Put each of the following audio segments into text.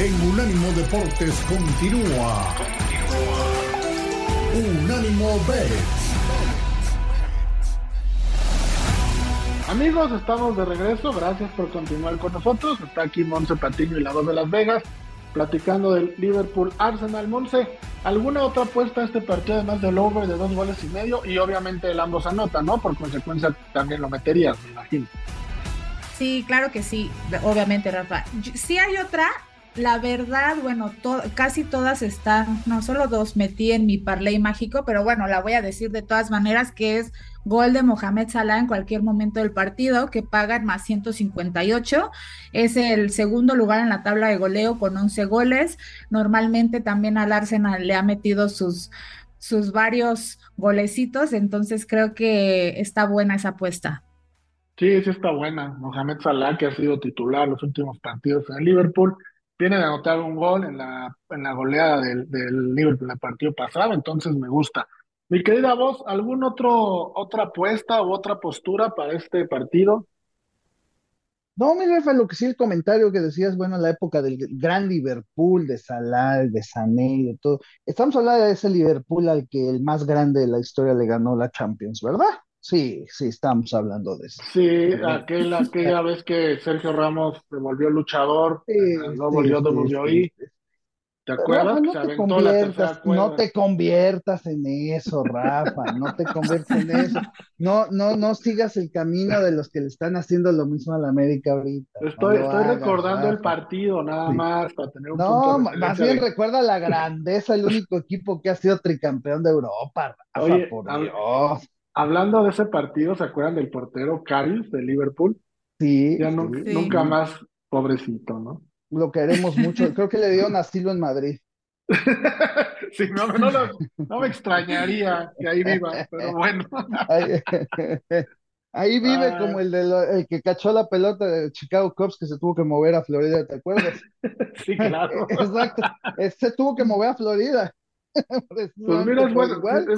en Unánimo Deportes continúa. Unánimo Bets. Amigos, estamos de regreso. Gracias por continuar con nosotros. Está aquí Monse Patiño y la voz de Las Vegas platicando del Liverpool Arsenal. Monse, ¿alguna otra apuesta a este partido además del over de dos goles y medio? Y obviamente el ambos anota, ¿no? Por consecuencia también lo meterías, me imagino. Sí, claro que sí, obviamente, Rafa. Sí hay otra, la verdad, bueno, casi todas están, no solo dos metí en mi parlay mágico, pero bueno, la voy a decir de todas maneras que es gol de Mohamed Salah en cualquier momento del partido, que pagan más 158. Es el segundo lugar en la tabla de goleo con 11 goles. Normalmente también al Arsenal le ha metido sus, sus varios golecitos, entonces creo que está buena esa apuesta. Sí, sí está buena. Mohamed Salah, que ha sido titular los últimos partidos en Liverpool, viene de anotar un gol en la, en la goleada del, del Liverpool en el partido pasado, entonces me gusta. Mi querida voz, ¿algún otro otra apuesta u otra postura para este partido? No, mi jefe, lo que sí el comentario que decías, bueno, en la época del gran Liverpool, de Salah, de Sané, de todo. Estamos hablando de ese Liverpool al que el más grande de la historia le ganó la Champions, ¿verdad? Sí, sí, estamos hablando de eso. Sí, aquel, aquella vez que Sergio Ramos se volvió luchador, sí, no volvió sí, ¿Te acuerdas? No, te conviertas, no te conviertas en eso, Rafa, no te conviertas en eso. No, no, no sigas el camino de los que le están haciendo lo mismo a la América ahorita. Estoy, estoy recordando el partido nada más para tener un No, más bien recuerda la grandeza, el único equipo que ha sido tricampeón de Europa, Rafa, Oye, por Dios. Hablando de ese partido, ¿se acuerdan del portero Caris de Liverpool? Sí. Ya nunca más, pobrecito, ¿no? Lo queremos mucho. Creo que le dieron asilo en Madrid. sí, no, no, me extrañaría que ahí viva, pero bueno. Ahí, vive como el, de el que cachó la pelota de Chicago Cubs que se tuvo que mover a Florida, ¿te acuerdas? sí, claro. Exacto. Se tuvo que mover a Florida. pues mira, es bueno.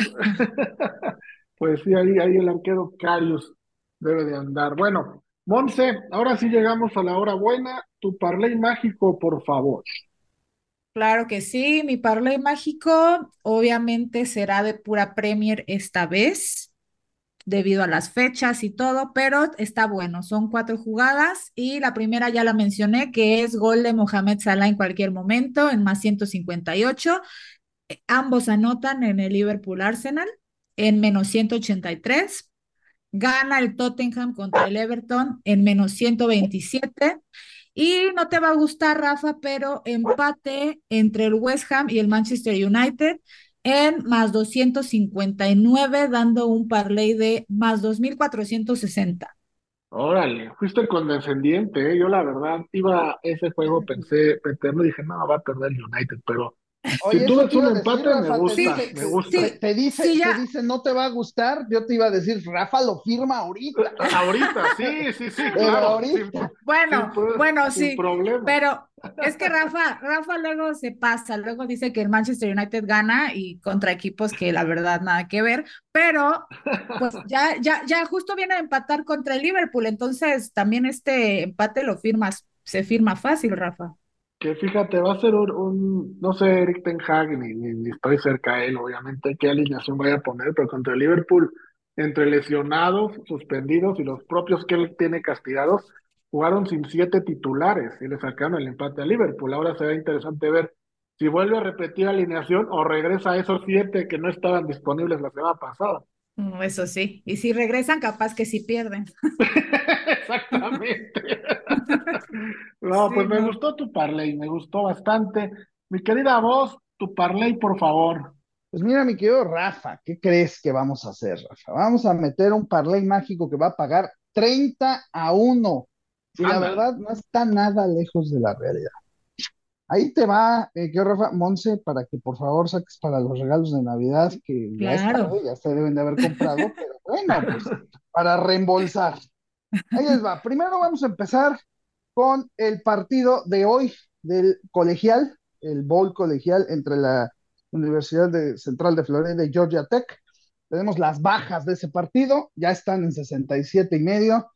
Pues sí, ahí, ahí el arquero Carius debe de andar. Bueno, Monse, ahora sí llegamos a la hora buena. Tu parlay mágico, por favor. Claro que sí, mi parlay mágico obviamente será de pura Premier esta vez, debido a las fechas y todo, pero está bueno, son cuatro jugadas y la primera ya la mencioné, que es gol de Mohamed Salah en cualquier momento, en más 158. Ambos anotan en el Liverpool Arsenal en menos 183. Gana el Tottenham contra el Everton en menos 127. Y no te va a gustar, Rafa, pero empate entre el West Ham y el Manchester United en más 259, dando un parlay de más 2460. Órale, fuiste condescendiente, ¿eh? yo la verdad iba a ese juego, pensé y dije, no, va a perder el United, pero Oye, si tú ves un empate, me gusta, me gusta. Te, dice, te dice, no te va a gustar, yo te iba a decir, Rafa lo firma ahorita. ahorita, sí, sí, sí, bueno, bueno, sí, pero es que Rafa, Rafa luego se pasa, luego dice que el Manchester United gana y contra equipos que la verdad nada que ver, pero pues ya, ya, ya justo viene a empatar contra el Liverpool, entonces también este empate lo firmas, se firma fácil, Rafa que fíjate, va a ser un, no sé, Eric Ten Hag, ni, ni, estoy cerca de él, obviamente, qué alineación vaya a poner, pero contra el Liverpool, entre lesionados, suspendidos y los propios que él tiene castigados, jugaron sin siete titulares y le sacaron el empate a Liverpool. Ahora será interesante ver si vuelve a repetir alineación o regresa a esos siete que no estaban disponibles la semana pasada. Mm, eso sí, y si regresan, capaz que sí pierden. Exactamente. No, pues me gustó tu parlay, me gustó bastante. Mi querida voz, tu parlay, por favor. Pues mira, mi querido Rafa, ¿qué crees que vamos a hacer, Rafa? Vamos a meter un parlay mágico que va a pagar 30 a 1. Y la verdad no está nada lejos de la realidad. Ahí te va, eh, Rafa, Monse, para que por favor saques para los regalos de Navidad que ya, ya se deben de haber comprado, pero bueno, pues para reembolsar. Ahí les va. Primero vamos a empezar con el partido de hoy del colegial, el bowl colegial entre la Universidad de Central de Florida y Georgia Tech. Tenemos las bajas de ese partido, ya están en 67 y medio.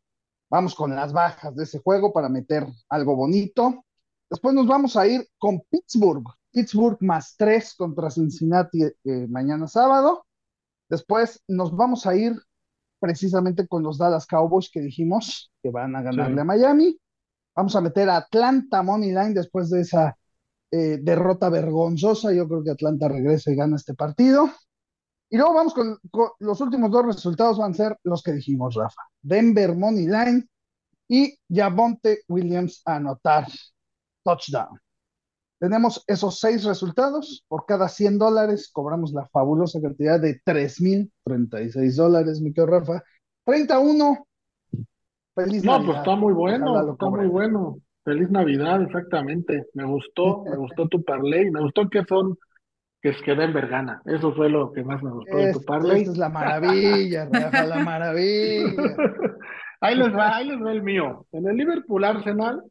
Vamos con las bajas de ese juego para meter algo bonito. Después nos vamos a ir con Pittsburgh. Pittsburgh más tres contra Cincinnati eh, mañana sábado. Después nos vamos a ir precisamente con los Dallas Cowboys que dijimos que van a ganarle a Miami. Vamos a meter a Atlanta Money Line después de esa eh, derrota vergonzosa. Yo creo que Atlanta regresa y gana este partido. Y luego vamos con, los últimos dos resultados, van a ser los que dijimos, Rafa. Denver Money Line y Javonte Williams a anotar touchdown. Tenemos esos seis resultados. Por cada 100 dólares cobramos la fabulosa cantidad de 3.036 dólares, mi querido Rafa. 31. Feliz no, pues está muy bueno, está muy bueno. Feliz Navidad, exactamente. Me gustó, me gustó tu parlay. Me gustó que son, que es que Denver gana. Eso fue lo que más me gustó de tu parlay. Esa es la maravilla, Rafa, la maravilla. ahí les va, ahí les va el mío. En el Liverpool Arsenal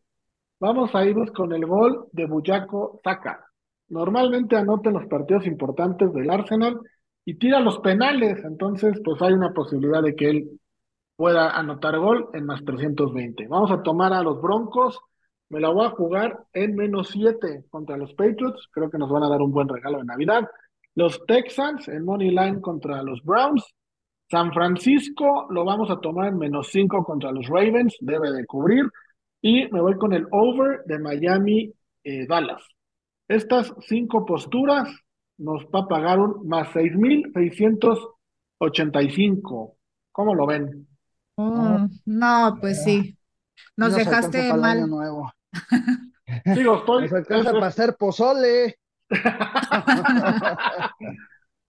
Vamos a irnos con el gol de Buyaco Saka. Normalmente anota en los partidos importantes del Arsenal y tira los penales, entonces pues hay una posibilidad de que él pueda anotar gol en más 320. Vamos a tomar a los Broncos, me la voy a jugar en menos 7 contra los Patriots, creo que nos van a dar un buen regalo de Navidad. Los Texans en Money Line contra los Browns. San Francisco lo vamos a tomar en menos 5 contra los Ravens, debe de cubrir. Y me voy con el over de Miami eh, Dallas. Estas cinco posturas nos va a pagar un más 6,685. ¿Cómo lo ven? Mm, no, pues sí. Nos, dejaste mal. Nuevo. Digo, estoy. Nos alcanza para hacer pozole.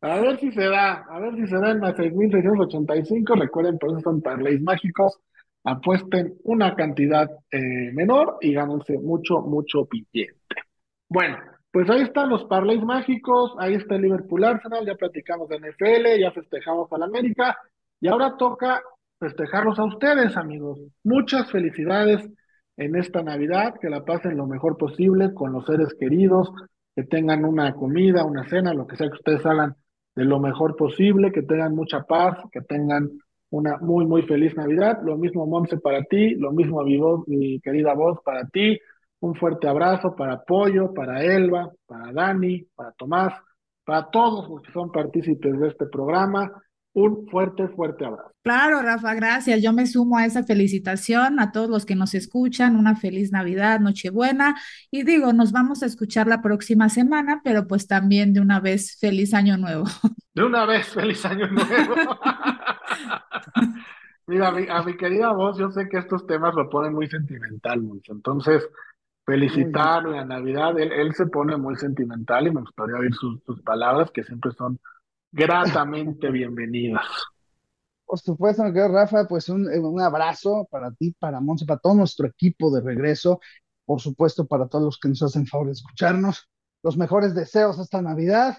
a ver si se da, a ver si se da en más 6,685. Recuerden, por eso son parlays mágicos apuesten una cantidad eh, menor y gánense mucho, mucho billete. Bueno, pues ahí están los parlays mágicos, ahí está el Liverpool Arsenal, ya platicamos de NFL, ya festejamos a la América y ahora toca festejarlos a ustedes, amigos. Muchas felicidades en esta Navidad, que la pasen lo mejor posible con los seres queridos, que tengan una comida, una cena, lo que sea que ustedes hagan de lo mejor posible, que tengan mucha paz, que tengan una muy, muy feliz Navidad. Lo mismo, Monse, para ti, lo mismo, mi, voz, mi querida voz, para ti. Un fuerte abrazo para Pollo, para Elba, para Dani, para Tomás, para todos los que son partícipes de este programa. Un fuerte, fuerte abrazo. Claro, Rafa, gracias. Yo me sumo a esa felicitación a todos los que nos escuchan. Una feliz Navidad, Nochebuena. Y digo, nos vamos a escuchar la próxima semana, pero pues también de una vez, feliz año nuevo. De una vez, feliz año nuevo. Mira, a mi, querida voz, yo sé que estos temas lo ponen muy sentimental, mucho. Entonces, felicitarlo en la Navidad, él, se pone muy sentimental y me gustaría oír sus, palabras que siempre son gratamente bienvenidas. Por supuesto, mi querido Rafa, pues un, un, abrazo para ti, para Monse, para todo nuestro equipo de regreso, por supuesto para todos los que nos hacen favor de escucharnos. Los mejores deseos esta Navidad.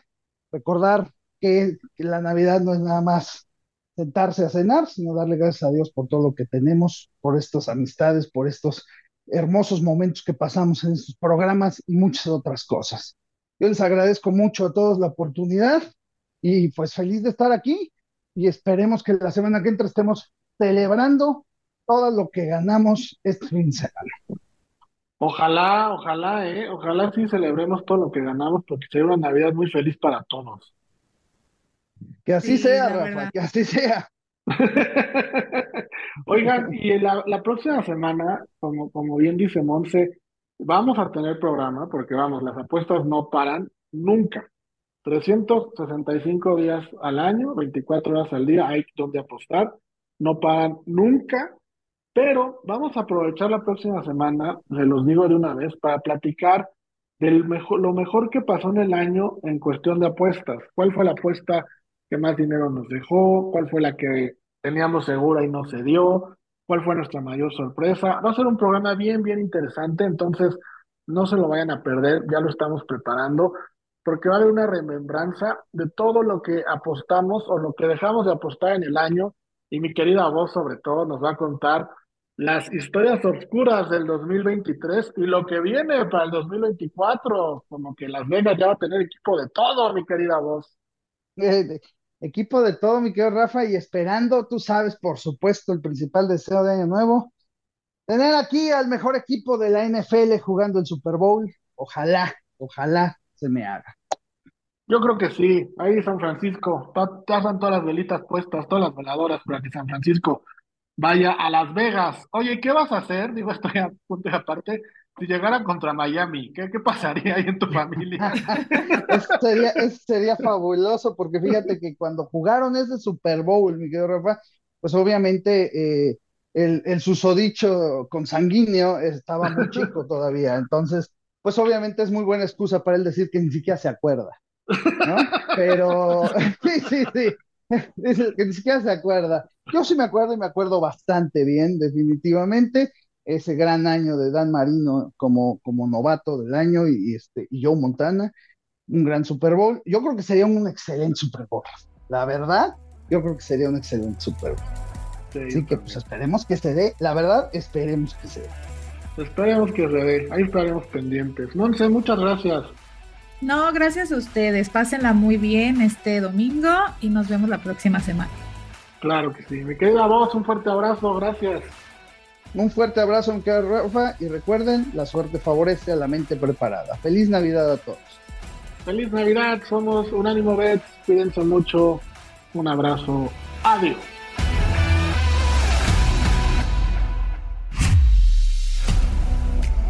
Recordar que la Navidad no es nada más sentarse a cenar, sino darle gracias a Dios por todo lo que tenemos, por estas amistades, por estos hermosos momentos que pasamos en estos programas y muchas otras cosas. Yo les agradezco mucho a todos la oportunidad y pues feliz de estar aquí y esperemos que la semana que entra estemos celebrando todo lo que ganamos este fin de semana. Ojalá, ojalá, eh, ojalá sí celebremos todo lo que ganamos porque será una Navidad muy feliz para todos. Que así sea, Rafa, que así sea. Oigan, y la, la, próxima semana, como, como bien dice Monse, vamos a tener programa, porque vamos, las apuestas no paran nunca. 365 días al año, 24 horas al día, hay donde apostar, no paran nunca, pero vamos a aprovechar la próxima semana, se los digo de una vez, para platicar del mejor, lo mejor que pasó en el año en cuestión de apuestas. ¿Cuál fue la apuesta qué más dinero nos dejó, cuál fue la que teníamos segura y no se dio, cuál fue nuestra mayor sorpresa. Va a ser un programa bien, bien interesante, entonces no se lo vayan a perder, ya lo estamos preparando, porque va a haber una remembranza de todo lo que apostamos o lo que dejamos de apostar en el año, y mi querida voz sobre todo nos va a contar las historias oscuras del 2023 y lo que viene para el 2024, como que Las Vegas ya va a tener equipo de todo, mi querida voz. Equipo de todo, mi querido Rafa, y esperando, tú sabes, por supuesto, el principal deseo de Año Nuevo, tener aquí al mejor equipo de la NFL jugando el Super Bowl. Ojalá, ojalá se me haga. Yo creo que sí. Ahí San Francisco, pasan todas las velitas puestas, todas las veladoras para que San Francisco vaya a Las Vegas. Oye, ¿qué vas a hacer? Digo, estoy a punto de aparte. Si llegara contra Miami, ¿qué, qué pasaría ahí en tu familia? eso, sería, eso sería fabuloso, porque fíjate que cuando jugaron ese Super Bowl, mi querido Rafa, pues obviamente eh, el, el susodicho consanguíneo estaba muy chico todavía. Entonces, pues obviamente es muy buena excusa para él decir que ni siquiera se acuerda. ¿no? Pero sí, sí, sí. Dice que ni siquiera se acuerda. Yo sí me acuerdo y me acuerdo bastante bien, definitivamente. Ese gran año de Dan Marino como, como novato del año y, este, y Joe Montana, un gran Super Bowl. Yo creo que sería un excelente Super Bowl. La verdad, yo creo que sería un excelente Super Bowl. Sí, Así que pues esperemos que se dé. La verdad, esperemos que se dé. Esperemos que se dé. Ahí estaremos pendientes. Monse, muchas gracias. No, gracias a ustedes. Pásenla muy bien este domingo y nos vemos la próxima semana. Claro que sí. Mi querida voz, un fuerte abrazo. Gracias. Un fuerte abrazo, mi querida Rafa. Y recuerden, la suerte favorece a la mente preparada. Feliz Navidad a todos. Feliz Navidad. Somos Unánimo Bets. Cuídense mucho. Un abrazo. Adiós.